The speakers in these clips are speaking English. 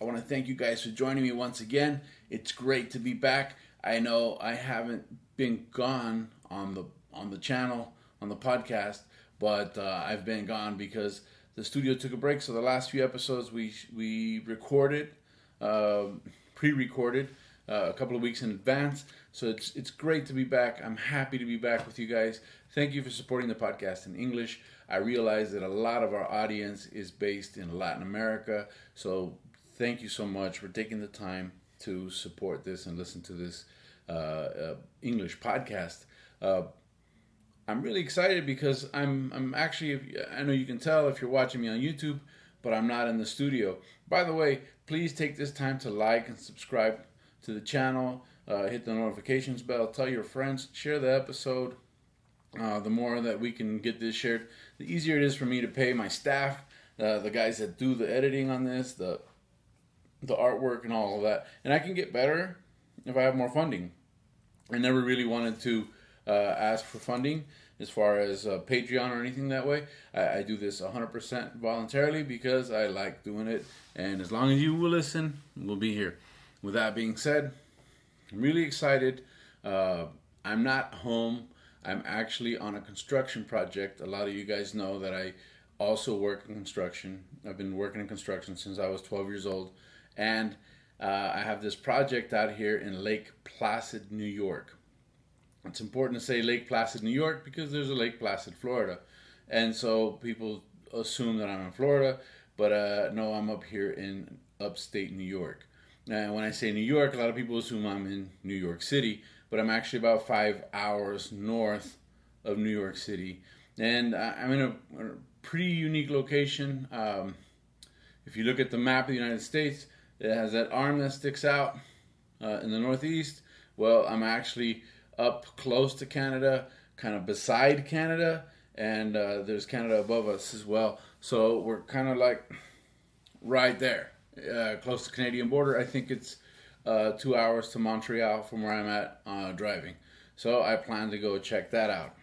I want to thank you guys for joining me once again. It's great to be back. I know I haven't been gone on the on the channel on the podcast, but uh, I've been gone because the studio took a break. So the last few episodes we we recorded, uh, pre-recorded uh, a couple of weeks in advance. So it's it's great to be back. I'm happy to be back with you guys. Thank you for supporting the podcast in English. I realize that a lot of our audience is based in Latin America, so thank you so much for taking the time to support this and listen to this uh, uh, English podcast. Uh, I'm really excited because I'm I'm actually I know you can tell if you're watching me on YouTube, but I'm not in the studio. By the way, please take this time to like and subscribe to the channel. Uh, hit the notifications bell. Tell your friends. Share the episode. Uh, the more that we can get this shared, the easier it is for me to pay my staff, uh, the guys that do the editing on this, the the artwork and all of that. And I can get better if I have more funding. I never really wanted to uh, ask for funding as far as uh, Patreon or anything that way. I, I, do this 100% voluntarily because I like doing it. And as long as you will listen, we'll be here. With that being said, I'm really excited. Uh, I'm not home. I'm actually on a construction project. A lot of you guys know that I also work in construction. I've been working in construction since I was 12 years old. And uh, I have this project out here in Lake Placid, New York. It's important to say Lake Placid, New York, because there's a Lake Placid, Florida. And so people assume that I'm in Florida, but uh, no, I'm up here in upstate New York. And when I say New York, a lot of people assume I'm in New York City, but I'm actually about five hours north of New York City. And I'm in a, a pretty unique location. Um, if you look at the map of the United States, it has that arm that sticks out uh, in the northeast. Well, I'm actually up close to Canada, kind of beside Canada, and uh, there's Canada above us as well. So we're kind of like right there, uh, close to Canadian border. I think it's uh, two hours to Montreal from where I'm at uh, driving. So I plan to go check that out.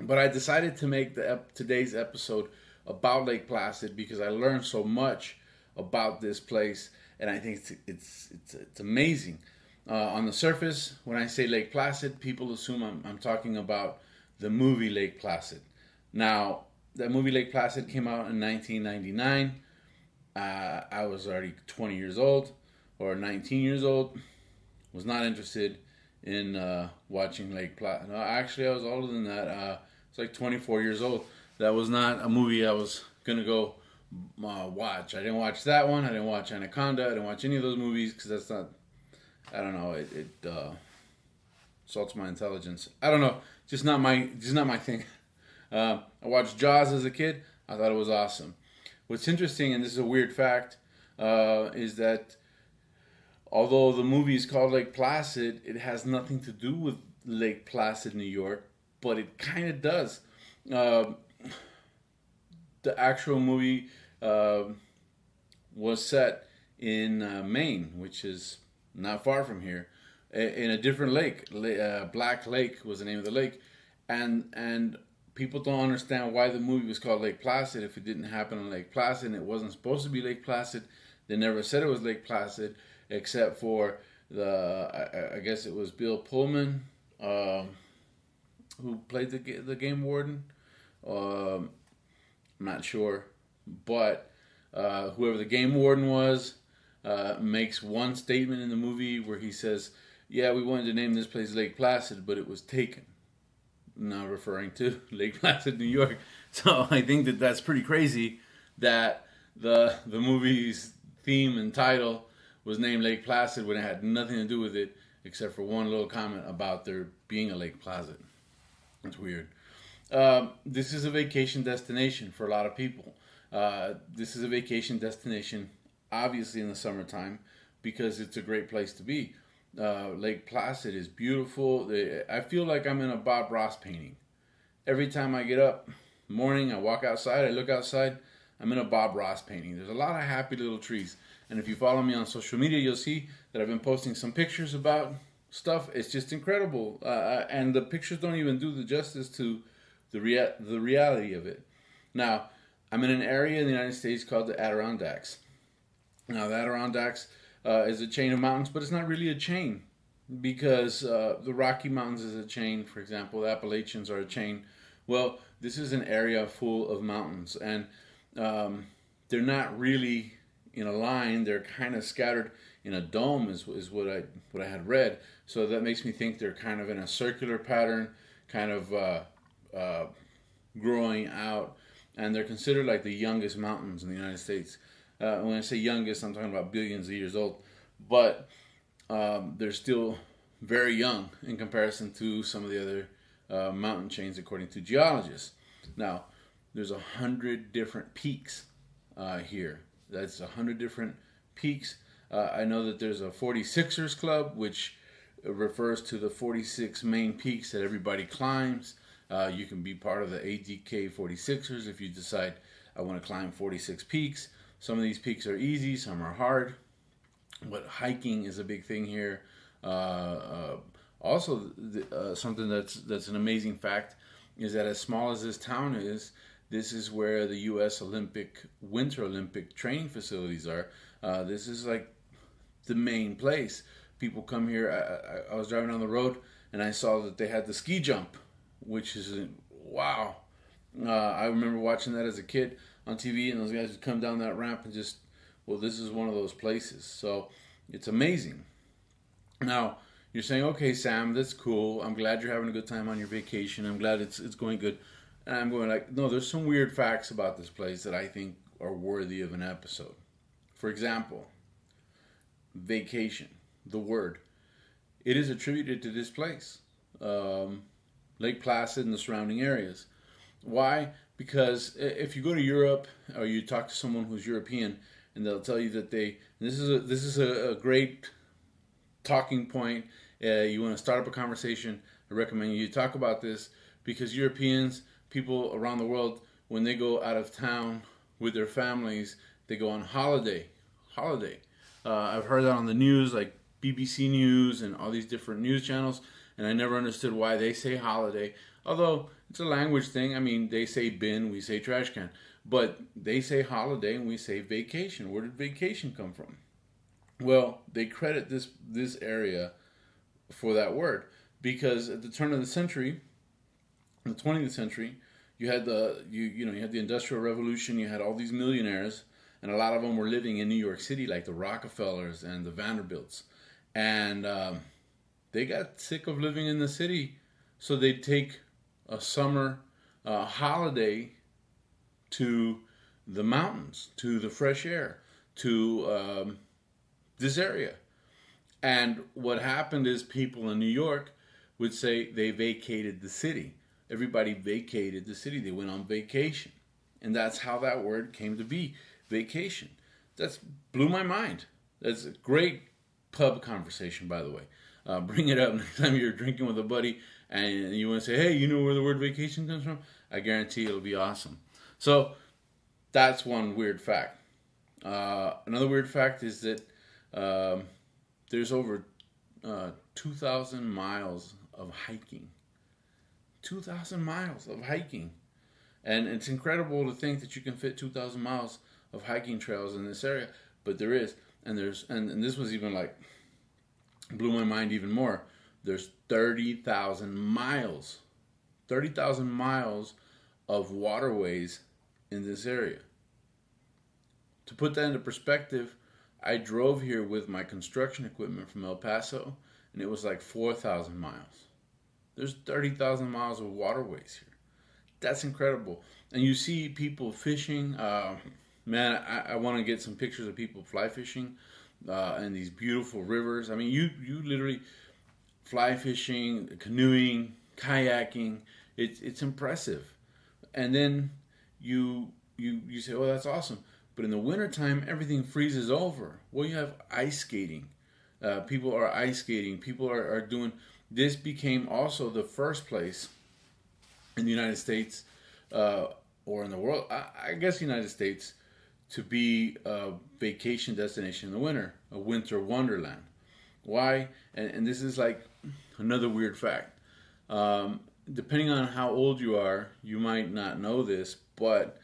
But I decided to make the ep- today's episode about Lake Placid because I learned so much about this place and I think it's it's it's, it's amazing. Uh, on the surface, when I say Lake Placid, people assume I'm, I'm talking about the movie Lake Placid. Now, that movie Lake Placid came out in 1999. Uh, I was already 20 years old or 19 years old. Was not interested in uh, watching Lake Placid. No, actually, I was older than that. Uh, it's like 24 years old. That was not a movie I was gonna go uh, watch. I didn't watch that one. I didn't watch Anaconda. I didn't watch any of those movies because that's not. I don't know. It, it uh, assaults my intelligence. I don't know. Just not my. Just not my thing. Uh, I watched Jaws as a kid. I thought it was awesome. What's interesting, and this is a weird fact, uh, is that although the movie is called Lake Placid, it has nothing to do with Lake Placid, New York, but it kind of does. Uh, the actual movie uh, was set in uh, Maine, which is not far from here, in a different lake. Uh, Black Lake was the name of the lake, and and people don't understand why the movie was called Lake Placid if it didn't happen on Lake Placid and it wasn't supposed to be Lake Placid. They never said it was Lake Placid, except for the I, I guess it was Bill Pullman, um, who played the the game warden. Um, I'm not sure, but uh, whoever the game warden was uh, makes one statement in the movie where he says, "Yeah, we wanted to name this place Lake Placid, but it was taken." Now referring to Lake Placid, New York. So I think that that's pretty crazy that the the movie's theme and title was named Lake Placid when it had nothing to do with it except for one little comment about there being a Lake Placid. That's weird. Um, this is a vacation destination for a lot of people. Uh, this is a vacation destination, obviously in the summertime, because it's a great place to be. Uh, Lake Placid is beautiful. I feel like I'm in a Bob Ross painting. Every time I get up, morning, I walk outside, I look outside, I'm in a Bob Ross painting. There's a lot of happy little trees. And if you follow me on social media, you'll see that I've been posting some pictures about stuff. It's just incredible. Uh, uh and the pictures don't even do the justice to the, rea- the reality of it. Now, I'm in an area in the United States called the Adirondacks. Now, the Adirondacks uh, is a chain of mountains, but it's not really a chain because uh, the Rocky Mountains is a chain, for example, the Appalachians are a chain. Well, this is an area full of mountains, and um, they're not really in a line; they're kind of scattered in a dome, is, is what I what I had read. So that makes me think they're kind of in a circular pattern, kind of uh, uh, growing out, and they're considered like the youngest mountains in the United States. Uh, when I say youngest, I'm talking about billions of years old, but um, they're still very young in comparison to some of the other uh, mountain chains, according to geologists. Now, there's a hundred different peaks uh, here. That's a hundred different peaks. Uh, I know that there's a 46ers club, which refers to the 46 main peaks that everybody climbs. Uh, you can be part of the ADK 46ers if you decide I want to climb 46 peaks. Some of these peaks are easy, some are hard, but hiking is a big thing here. Uh, uh, also, the, uh, something that's that's an amazing fact is that as small as this town is, this is where the U.S. Olympic Winter Olympic training facilities are. Uh, this is like the main place. People come here. I, I, I was driving on the road and I saw that they had the ski jump which is wow. Uh, I remember watching that as a kid on TV, and those guys would come down that ramp and just, well, this is one of those places. So it's amazing. Now you're saying, okay, Sam, that's cool. I'm glad you're having a good time on your vacation. I'm glad it's it's going good. And I'm going like, no, there's some weird facts about this place that I think are worthy of an episode. For example, vacation, the word, it is attributed to this place. Um, Lake Placid and the surrounding areas. Why? Because if you go to Europe or you talk to someone who's European, and they'll tell you that they this is a, this is a, a great talking point. Uh, you want to start up a conversation. I recommend you talk about this because Europeans, people around the world, when they go out of town with their families, they go on holiday. Holiday. Uh, I've heard that on the news, like BBC News and all these different news channels and I never understood why they say holiday. Although it's a language thing. I mean, they say bin, we say trash can, but they say holiday and we say vacation. Where did vacation come from? Well, they credit this this area for that word because at the turn of the century, the 20th century, you had the you you know you had the industrial revolution. You had all these millionaires, and a lot of them were living in New York City, like the Rockefellers and the Vanderbilts, and um, they got sick of living in the city, so they'd take a summer uh, holiday to the mountains, to the fresh air, to um, this area. And what happened is people in New York would say they vacated the city. Everybody vacated the city. They went on vacation. And that's how that word came to be vacation. That's blew my mind. That's a great pub conversation, by the way. Uh, bring it up next time you're drinking with a buddy and you want to say, hey, you know where the word vacation comes from? I guarantee it'll be awesome. So that's one weird fact. Uh, another weird fact is that um, there's over uh, 2,000 miles of hiking. 2,000 miles of hiking. And it's incredible to think that you can fit 2,000 miles of hiking trails in this area, but there is. And there's and, and this was even like blew my mind even more. There's 30,000 miles, 30,000 miles of waterways in this area. To put that into perspective, I drove here with my construction equipment from El Paso, and it was like 4,000 miles. There's 30,000 miles of waterways here. That's incredible. And you see people fishing. Uh, man, I, I want to get some pictures of people fly fishing uh, and these beautiful rivers. I mean, you you literally fly fishing, canoeing, kayaking. It's it's impressive, and then you you you say, "Oh, that's awesome," But in the wintertime, everything freezes over. Well, you have ice skating. Uh, people are ice skating. People are, are doing. This became also the first place in the United States uh, or in the world, I, I guess, United States, to be a vacation destination in the winter, a winter wonderland. Why? And, and this is like another weird fact. Um, depending on how old you are, you might not know this, but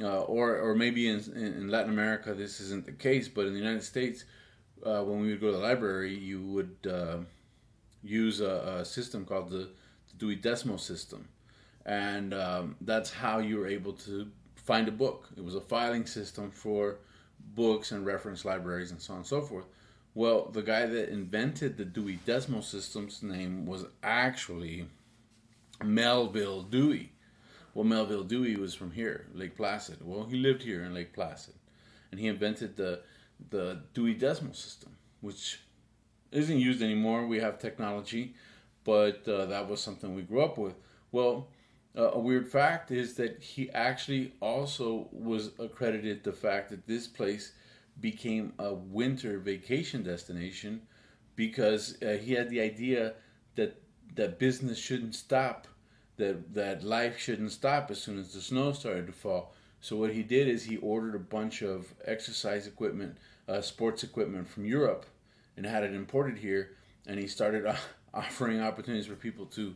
uh, or or maybe in, in Latin America this isn't the case, but in the United States, uh, when we would go to the library, you would uh, use a, a, system called the, Dewey Decimal System, and um, that's how you were able to find a book. It was a filing system for books and reference libraries and so on and so forth. Well, the guy that invented the Dewey Decimal System's name was actually Melvil Dewey. Well, Melvil Dewey was from here, Lake Placid. Well, he lived here in Lake Placid, and he invented the the Dewey Decimal System, which isn't used anymore. We have technology, but uh, that was something we grew up with. Well, uh, a weird fact is that he actually also was accredited the fact that this place became a winter vacation destination because uh, he had the idea that that business shouldn't stop, that that life shouldn't stop as soon as the snow started to fall. So what he did is he ordered a bunch of exercise equipment, uh, sports equipment from Europe, and had it imported here. And he started offering opportunities for people to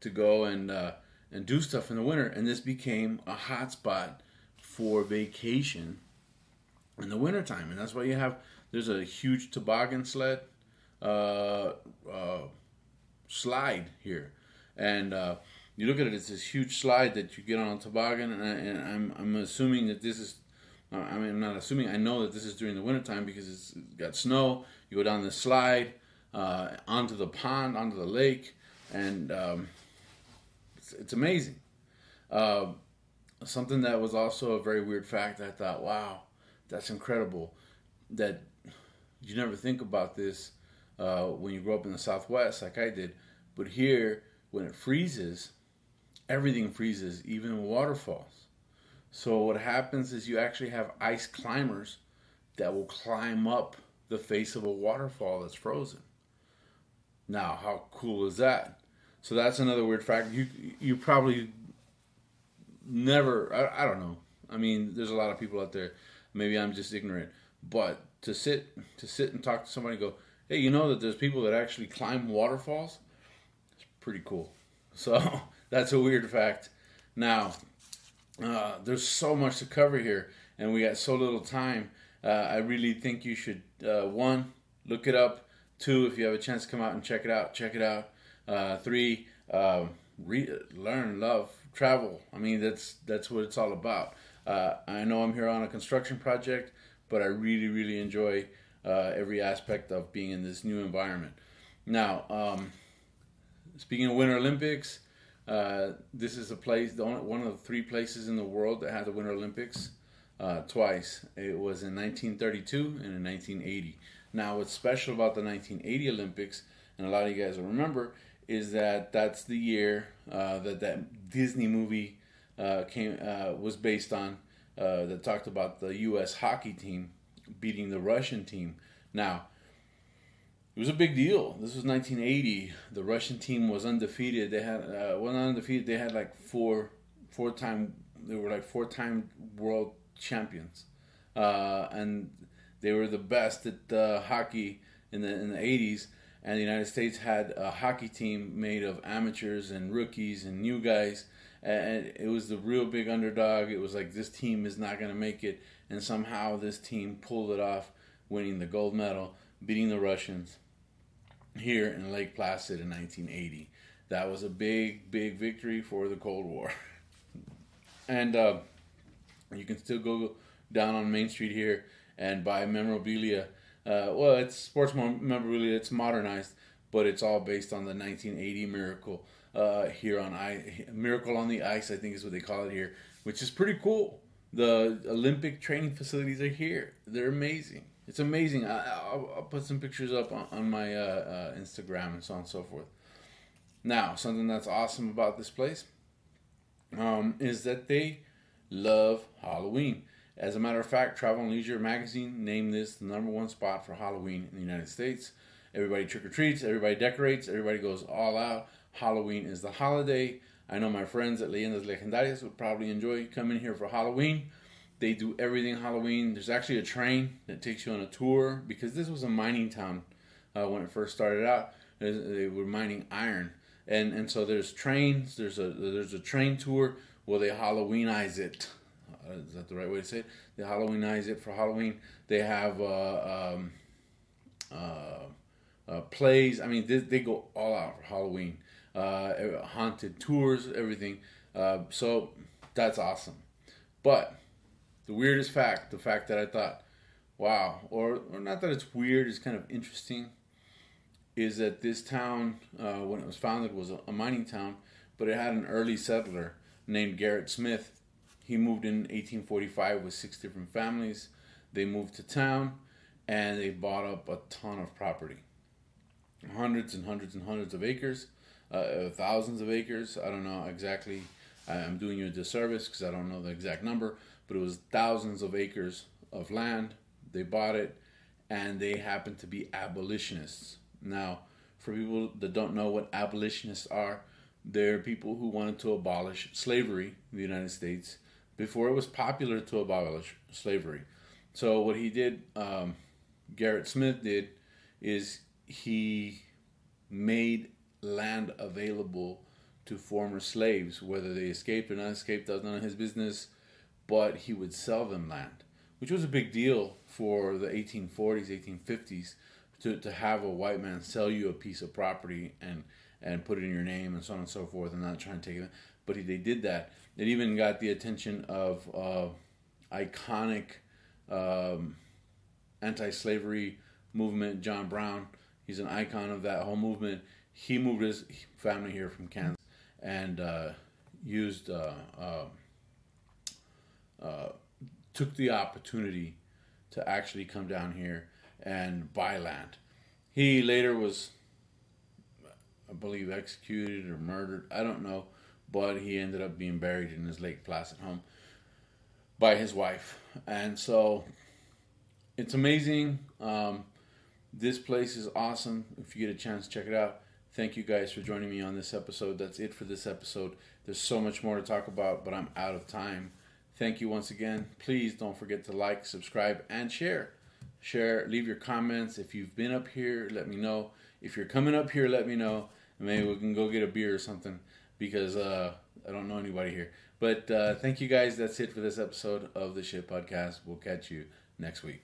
to go and uh, and do stuff in the winter. And this became a hot spot for vacation in the wintertime. And that's why you have there's a huge toboggan sled uh, uh, slide here, and uh, you look at it, it's this huge slide that you get on a toboggan, and, I, and I'm I'm assuming that this is. I mean, I'm not assuming. I know that this is during the wintertime because it's got snow. You go down the slide uh, onto the pond, onto the lake, and um, it's, it's, amazing. Uh, something that was also a very weird fact. I thought, wow, that's incredible. That you never think about this uh, when you grow up in the Southwest, like I did. But here, when it freezes, everything freezes, even waterfalls. So what happens is you actually have ice climbers that will climb up the face of a waterfall that's frozen. Now, how cool is that? So that's another weird fact. You you probably never. I, I don't know. I mean, there's a lot of people out there. Maybe I'm just ignorant, but to sit to sit and talk to somebody and go, hey, you know that there's people that actually climb waterfalls. It's pretty cool. So that's a weird fact. Now, uh, there's so much to cover here, and we got so little time. Uh, I really think you should uh, one look it up. Two, if you have a chance to come out and check it out, check it out. Uh, three, re- learn, love, travel. I mean, that's that's what it's all about. Uh, I know I'm here on a construction project, but I really, really enjoy uh, every aspect of being in this new environment. Now, um, speaking of Winter Olympics, uh, this is a place, the only, one of the three places in the world that had the Winter Olympics uh, twice. It was in 1932 and in 1980. Now, what's special about the 1980 Olympics, and a lot of you guys will remember, is that that's the year uh, that that Disney movie uh, came uh, was based on that talked about the U.S. hockey team beating the Russian team. Now, it was a big deal. This was 1980. The Russian team was undefeated. They had uh, well undefeated. They had like four four time. They were like four time world champions, uh, and they were the best at uh, hockey in the in the 80s. And the United States had a hockey team made of amateurs and rookies and new guys. And it was the real big underdog. It was like this team is not going to make it and somehow this team pulled it off, winning the gold medal, beating the Russians here in Lake Placid in 1980. That was a big, big victory for the Cold War. and uh, you can still go down on Main Street here and buy memorabilia. Uh, well, it's sports memorabilia. It's modernized, but it's all based on the 1980 miracle uh, here on I miracle on the ice. I think is what they call it here, which is pretty cool. The Olympic training facilities are here. They're amazing. It's amazing. I, will put some pictures up on, on my uh, uh, Instagram and so on and so forth. Now, something that's awesome about this place um, is that they love Halloween. As a matter of fact, Travel and Leisure magazine named this the number one spot for Halloween in the United States. Everybody trick or treats, everybody decorates, everybody goes all out. Halloween is the holiday. I know my friends at Leyendas Legendarias would probably enjoy coming here for Halloween. They do everything Halloween. There's actually a train that takes you on a tour because this was a mining town uh, when it first started out. They were mining iron, and and so there's trains. There's a there's a train tour where they Halloweenize it. Uh, is that the right way to say it? They Halloweenize it for Halloween. They have uh, um, uh, uh plays. I mean, they, they, go all out for Halloween. Uh, haunted tours, everything. Uh, so that's awesome. But the weirdest fact, the fact that I thought, wow, or, or not that it's weird, it's kind of interesting, is that this town, when it was founded, was a, a mining town, but it had an early settler named Gerrit Smith he moved in 1845 with six different families. They moved to town and they bought up a ton of property hundreds and hundreds and hundreds of acres, uh, thousands of acres. I don't know exactly. I'm doing you a disservice because I don't know the exact number, but it was thousands of acres of land. They bought it and they happened to be abolitionists. Now, for people that don't know what abolitionists are, they're people who wanted to abolish slavery in the United States before it was popular to abolish slavery. So what he did, um, Gerrit Smith did, is he made land available to former slaves, whether they escaped or not escaped, that was none of his business. But he would sell them land, which was a big deal for the 1840s, 1850s, to, to have a white man sell you a piece of property and and put it in your name and so on and so forth, and not trying to take it. But he, they did that, it even got the attention of uh, iconic um, anti-slavery movement, John Brown. He's an icon of that whole movement. He moved his family here from Kansas and uh, used uh, uh, uh took the opportunity to actually come down here and buy land. He later was, I believe, executed or murdered. I don't know but he ended up being buried in his Lake Placid home by his wife. And so it's amazing. Um, this place is awesome. If you get a chance, check it out. Thank you guys for joining me on this episode. That's it for this episode. There's so much more to talk about, but I'm out of time. Thank you once again. Please don't forget to like, subscribe, and share. Share, leave your comments. If you've been up here, let me know. If you're coming up here, let me know. Maybe we can go get a beer or something because uh, I don't know anybody here. But uh, thank you guys. That's it for this episode of the Shit Podcast. We'll catch you next week.